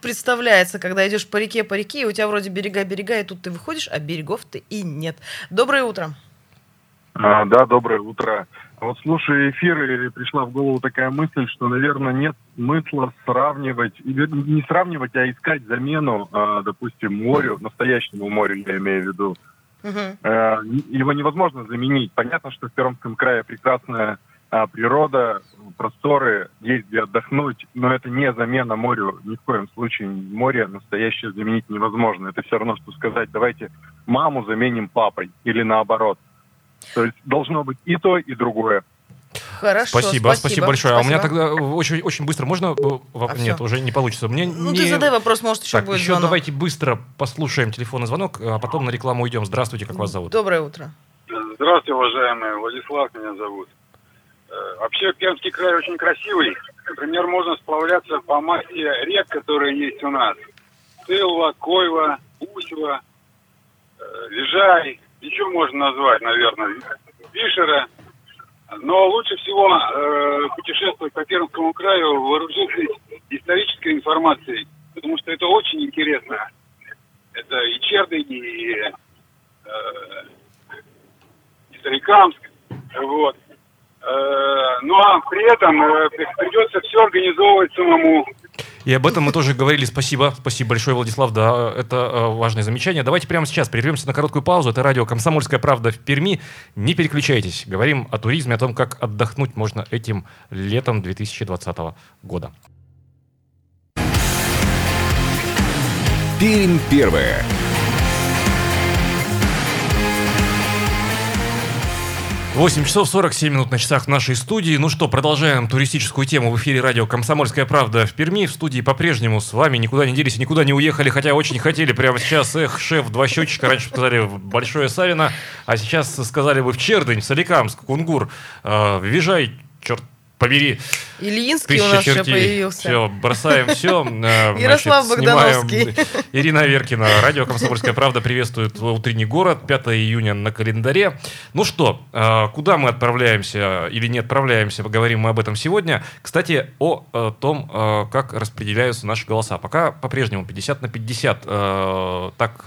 [SPEAKER 2] представляется, когда идешь по реке, по реке, и у тебя вроде берега-берега, и тут ты выходишь, а берегов-то и нет. Доброе утро.
[SPEAKER 8] А, да, доброе утро. Вот слушая эфир, пришла в голову такая мысль, что, наверное, нет смысла сравнивать, не сравнивать, а искать замену, а, допустим, морю, настоящему морю, я имею в виду. Э, Его невозможно заменить. Понятно, что в Пермском крае прекрасная а, природа, просторы, есть где отдохнуть, но это не замена морю. Ни в коем случае море настоящее заменить невозможно. Это все равно, что сказать, давайте маму заменим папой или наоборот. То есть должно быть и то, и другое.
[SPEAKER 2] Хорошо,
[SPEAKER 1] Спасибо, спасибо, большое. А у меня
[SPEAKER 2] спасибо.
[SPEAKER 1] тогда очень, очень быстро можно? э,
[SPEAKER 2] А
[SPEAKER 1] Нет,
[SPEAKER 2] всё.
[SPEAKER 1] уже не получится. Мне
[SPEAKER 2] Ну,
[SPEAKER 1] не-
[SPEAKER 2] ты задай вопрос, может, еще
[SPEAKER 1] Так,
[SPEAKER 2] будет
[SPEAKER 1] еще
[SPEAKER 2] звонок.
[SPEAKER 1] давайте быстро послушаем телефонный звонок, а потом на рекламу уйдем. Здравствуйте, как вас зовут?
[SPEAKER 2] Доброе утро.
[SPEAKER 9] Здравствуйте, уважаемые. Владислав меня зовут. Э, Вообще Пермский край очень красивый. Например, можно сплавляться по массе рек, которые есть у нас. Тылва, Койва, Усева, э, Лежай. Еще можно назвать, наверное, Вишера. Но лучше всего э, путешествовать по Пермскому краю, вооружившись исторической информацией. Потому что это очень интересно. Это и Чердынь, и э, и Старикамск, вот. Э, Ну а при этом э, придется все организовывать самому.
[SPEAKER 1] И об этом мы тоже говорили. Спасибо. Спасибо большое, Владислав. Да, это э, важное замечание. Давайте прямо сейчас прервемся на короткую паузу. Это радио «Комсомольская правда» в Перми. Не переключайтесь. Говорим о туризме, о том, как отдохнуть можно этим летом 2020 года.
[SPEAKER 3] Пермь первая.
[SPEAKER 1] Восемь часов 47 минут на часах в нашей студии. Ну что, продолжаем туристическую тему в эфире радио «Комсомольская правда» в Перми. В студии по-прежнему с вами никуда не делись никуда не уехали, хотя очень хотели прямо сейчас. Эх, шеф, два счетчика. Раньше сказали Большое Савино, а сейчас сказали бы в Чердынь, Соликамск, Кунгур, э, Вижай, черт побери.
[SPEAKER 2] Ильинский у нас еще появился.
[SPEAKER 1] Все, бросаем все.
[SPEAKER 2] Ярослав Богдановский.
[SPEAKER 1] Ирина Веркина, радио «Комсомольская правда» приветствует утренний город, 5 июня на календаре. Ну что, э, куда мы отправляемся или не отправляемся, поговорим мы об этом сегодня. Кстати, о э, том, э, как распределяются наши голоса. Пока по-прежнему 50 на 50. э, Так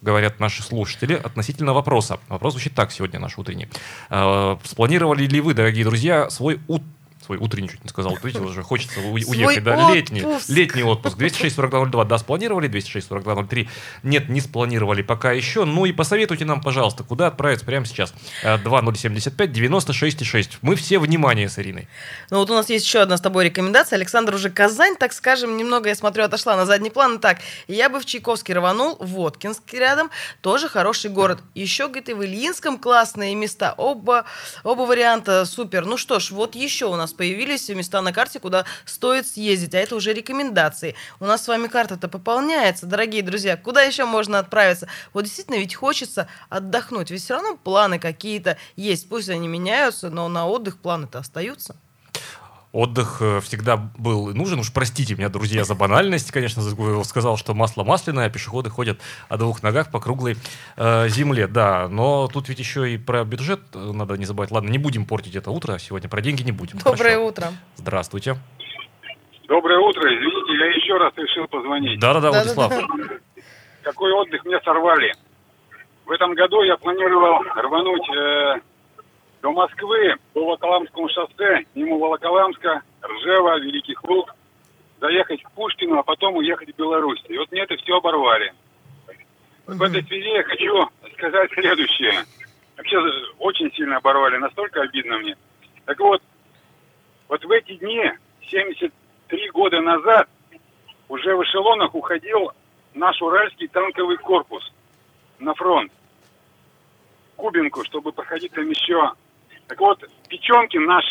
[SPEAKER 1] говорят наши слушатели относительно вопроса. Вопрос звучит так сегодня, наш утренний. Э, Спланировали ли вы, дорогие друзья, свой ут- свой утренний чуть не сказал, видите, уже хочется у- уехать, да, летний,
[SPEAKER 2] отпуск.
[SPEAKER 1] летний отпуск. 206 4202, да, спланировали, 206 4203, нет, не спланировали пока еще. Ну и посоветуйте нам, пожалуйста, куда отправиться прямо сейчас. Э, 2075 96 6. Мы все внимание с Ириной.
[SPEAKER 2] Ну вот у нас есть еще одна с тобой рекомендация. Александр уже Казань, так скажем, немного, я смотрю, отошла на задний план. Так, я бы в Чайковский рванул, Воткинск рядом, тоже хороший город. Еще, говорит, и в Ильинском классные места. Оба, оба варианта супер. Ну что ж, вот еще у нас появились места на карте, куда стоит съездить, а это уже рекомендации. У нас с вами карта-то пополняется, дорогие друзья. Куда еще можно отправиться? Вот действительно ведь хочется отдохнуть, ведь все равно планы какие-то есть. Пусть они меняются, но на отдых планы-то остаются.
[SPEAKER 1] Отдых э, всегда был нужен. Уж простите меня, друзья, за банальность. Конечно, за- сказал, что масло масляное, а пешеходы ходят о двух ногах по круглой э, земле. Да, но тут ведь еще и про бюджет э, надо не забывать. Ладно, не будем портить это утро сегодня, про деньги не будем.
[SPEAKER 2] Доброе
[SPEAKER 1] Хорошо.
[SPEAKER 2] утро.
[SPEAKER 1] Здравствуйте.
[SPEAKER 9] Доброе утро, извините, я еще раз решил позвонить.
[SPEAKER 1] Да-да-да,
[SPEAKER 2] Да-да-да.
[SPEAKER 1] Владислав.
[SPEAKER 9] Какой отдых мне сорвали. В этом году я планировал рвануть э, до Москвы по Волоколамскому шоссе, мимо Волоколамска, Ржева, Великих Луг, доехать к Пушкину, а потом уехать в Беларусь. И вот мне это все оборвали. В этой связи я хочу сказать следующее. Вообще э, очень сильно оборвали, настолько обидно мне. Так вот, вот в эти дни, 73 года назад, уже в эшелонах уходил наш уральский танковый корпус на фронт. Кубинку, чтобы проходить там еще. Так вот, Печенкин наш,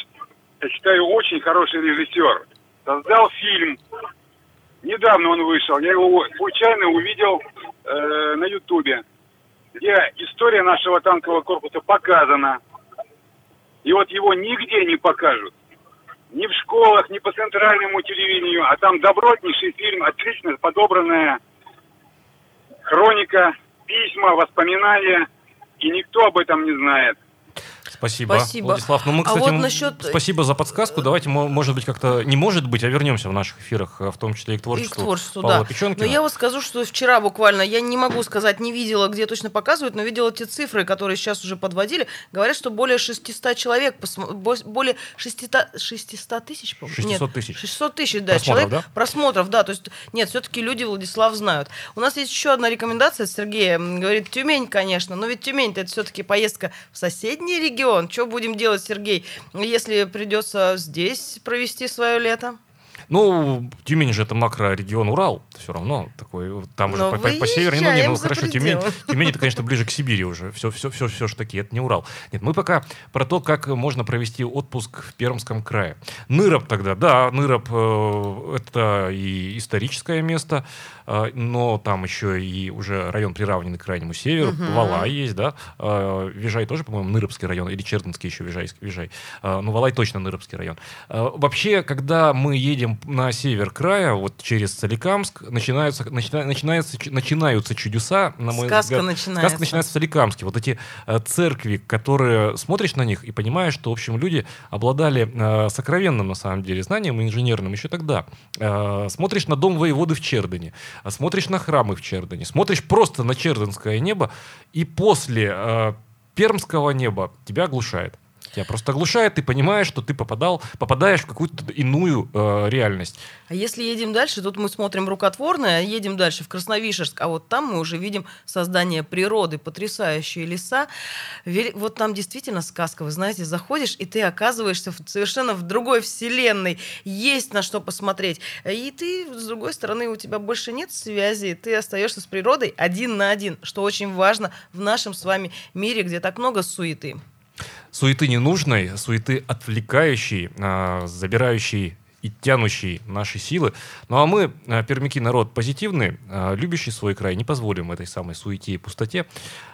[SPEAKER 9] я считаю, очень хороший режиссер. Создал фильм. Недавно он вышел. Я его случайно увидел э, на Ютубе, где история нашего танкового корпуса показана. И вот его нигде не покажут. Ни в школах, ни по центральному телевидению. А там добротнейший фильм, отлично подобранная хроника, письма, воспоминания. И никто об этом не знает.
[SPEAKER 1] Спасибо.
[SPEAKER 2] Спасибо.
[SPEAKER 1] Владислав, ну мы,
[SPEAKER 2] А
[SPEAKER 1] кстати,
[SPEAKER 2] вот
[SPEAKER 1] м,
[SPEAKER 2] насчет-
[SPEAKER 1] спасибо за подсказку. Давайте, мо- может быть, как-то, не может быть, а вернемся в наших эфирах, э, в том числе и к
[SPEAKER 2] И к
[SPEAKER 1] творчеству,
[SPEAKER 2] творчеству,
[SPEAKER 1] Павла
[SPEAKER 2] да.
[SPEAKER 1] Печенкина.
[SPEAKER 2] Но я вот скажу, что вчера буквально, я не могу сказать, не видела, где точно показывают, но видела те цифры, которые сейчас уже подводили. Говорят, что более 600 человек, более 600, 600 тысяч, по-моему?
[SPEAKER 1] 600
[SPEAKER 2] Нет,
[SPEAKER 1] тысяч.
[SPEAKER 2] 600 тысяч, да,
[SPEAKER 1] Просмотров,
[SPEAKER 2] человек.
[SPEAKER 1] да?
[SPEAKER 2] Просмотров, да. То есть, нет, все-таки люди Владислав знают. У нас есть еще одна рекомендация от Сергея. Говорит, Тюмень, конечно, но ведь Тюмень-то это все-таки поездка в соседний регион. Что будем делать, Сергей, если придется здесь провести свое лето?
[SPEAKER 1] Ну, Тюмень же это макрорегион Урал, все равно такой, там уже по, по- по севернее, ну не, ну хорошо, Тюмень. Тюмень это, конечно, ближе к Сибири уже, все, все, все, все же таки, это не Урал. Нет, мы пока про то, как можно провести отпуск в Пермском крае. Ныроп тогда, да, Ныроп э, это и историческое место, но там еще и уже район приравненный к крайнему северу,
[SPEAKER 2] Мгм.
[SPEAKER 1] Валай есть, да, э, Вижай тоже, по-моему, Ныропский район, или Чердынский еще Вижай, Вижай. Ну, Валай точно Ныропский район. Вообще, когда мы едем на север края, вот через Соликамск, начинаются, начина- начинается, чу- начинаются чудеса, на мой
[SPEAKER 2] Сказка
[SPEAKER 1] взгляд.
[SPEAKER 2] начинается.
[SPEAKER 1] Сказка начинается в Соликамске. Вот эти э, церкви, которые смотришь на них и понимаешь, что, в общем, люди обладали э, сокровенным, на самом деле, знанием инженерным еще тогда. Смотришь на дом воеводы в Чердане, э, смотришь на храмы в Чердане, смотришь просто на черденское небо, и после э, пермского неба тебя оглушает. Тебя просто оглушает, ты понимаешь, что ты попадал, попадаешь в какую-то иную э, реальность.
[SPEAKER 2] А если едем дальше, тут мы смотрим рукотворное, едем дальше в Красновишерск, а вот там мы уже видим создание природы, потрясающие леса. Вот там действительно сказка, вы знаете, заходишь, и ты оказываешься совершенно в другой вселенной, есть на что посмотреть. И ты, с другой стороны, у тебя больше нет связи, ты остаешься с природой один на один, что очень важно в нашем с вами мире, где так много суеты.
[SPEAKER 1] Суеты ненужной, суеты отвлекающей, а, забирающей и тянущей наши силы. Ну а мы, а, пермяки, народ позитивный, а, любящий свой край, не позволим этой самой суете и пустоте,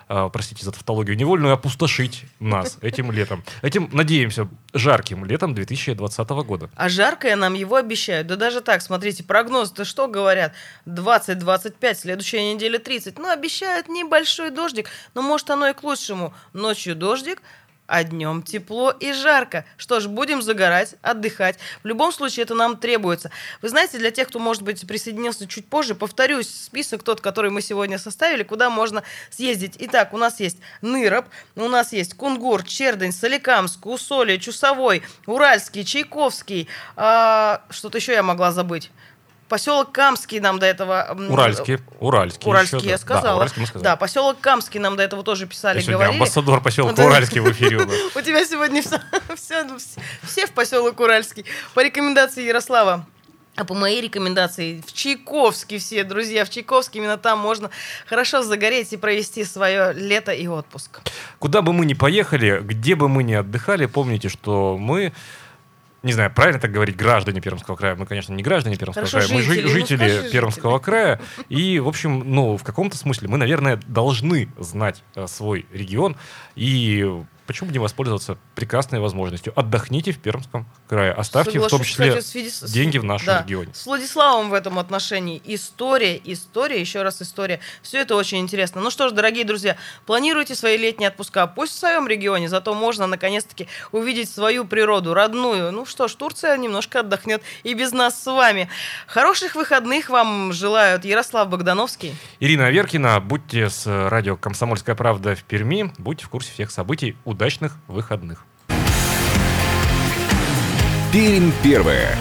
[SPEAKER 1] простите за тавтологию невольную, опустошить нас этим летом. Этим, надеемся, жарким летом 2020 года.
[SPEAKER 2] А жаркое нам его обещают. Да даже так, смотрите, прогнозы-то что говорят? 20-25, следующая неделя 30. Ну, обещают небольшой дождик, но может оно и к лучшему. Ночью дождик, а днем тепло и жарко. Что ж, будем загорать, отдыхать. В любом случае это нам требуется. Вы знаете, для тех, кто, может быть, присоединился чуть позже, повторюсь, список тот, который мы сегодня составили, куда можно съездить. Итак, у нас есть Ныроб, у нас есть Кунгур, Чердень, Соликамск, Усолье, Чусовой, Уральский, Чайковский. А, что-то еще я могла забыть. Поселок Камский нам до этого...
[SPEAKER 1] Уральский. Уральский.
[SPEAKER 2] Уральский,
[SPEAKER 1] еще,
[SPEAKER 2] я
[SPEAKER 1] да.
[SPEAKER 2] сказала.
[SPEAKER 1] Да, Уральский мы сказали.
[SPEAKER 2] Да, поселок Камский нам до этого тоже писали,
[SPEAKER 1] Я сегодня
[SPEAKER 2] говорили.
[SPEAKER 1] амбассадор поселка. Уральский в эфире. у
[SPEAKER 2] тебя сегодня все, все, все в поселок Уральский. По рекомендации Ярослава. А по моей рекомендации в Чайковский все, друзья, в Чайковский именно там можно хорошо загореть и провести свое лето и отпуск.
[SPEAKER 1] Куда бы мы ни поехали, где бы мы ни отдыхали, помните, что мы не знаю, правильно так говорить, граждане Пермского края. Мы, конечно, не граждане Пермского
[SPEAKER 2] Хорошо,
[SPEAKER 1] края, мы жи-
[SPEAKER 2] жители. Ну,
[SPEAKER 1] жители
[SPEAKER 2] скажи,
[SPEAKER 1] Пермского края. И, в общем, ну, в каком-то смысле мы, наверное, должны знать э, свой регион. И почему бы не воспользоваться прекрасной возможностью? Отдохните в Пермском крае. Оставьте в том
[SPEAKER 2] Соглашусь,
[SPEAKER 1] числе
[SPEAKER 2] кстати, с
[SPEAKER 1] деньги в нашем
[SPEAKER 2] да,
[SPEAKER 1] регионе.
[SPEAKER 2] С Владиславом в этом отношении. История, история, еще раз история. Все это очень интересно. Ну что ж, дорогие друзья, планируйте свои летние отпуска. Пусть в своем регионе, зато можно наконец-таки увидеть свою природу, родную. Ну что ж, Турция немножко отдохнет и без нас с вами. Хороших выходных вам желают Ярослав Богдановский.
[SPEAKER 1] Ирина Аверкина, будьте с э, радио «Комсомольская правда» в Перми, будьте в курсе всех событий. Удачных выходных.
[SPEAKER 3] Пермь первая.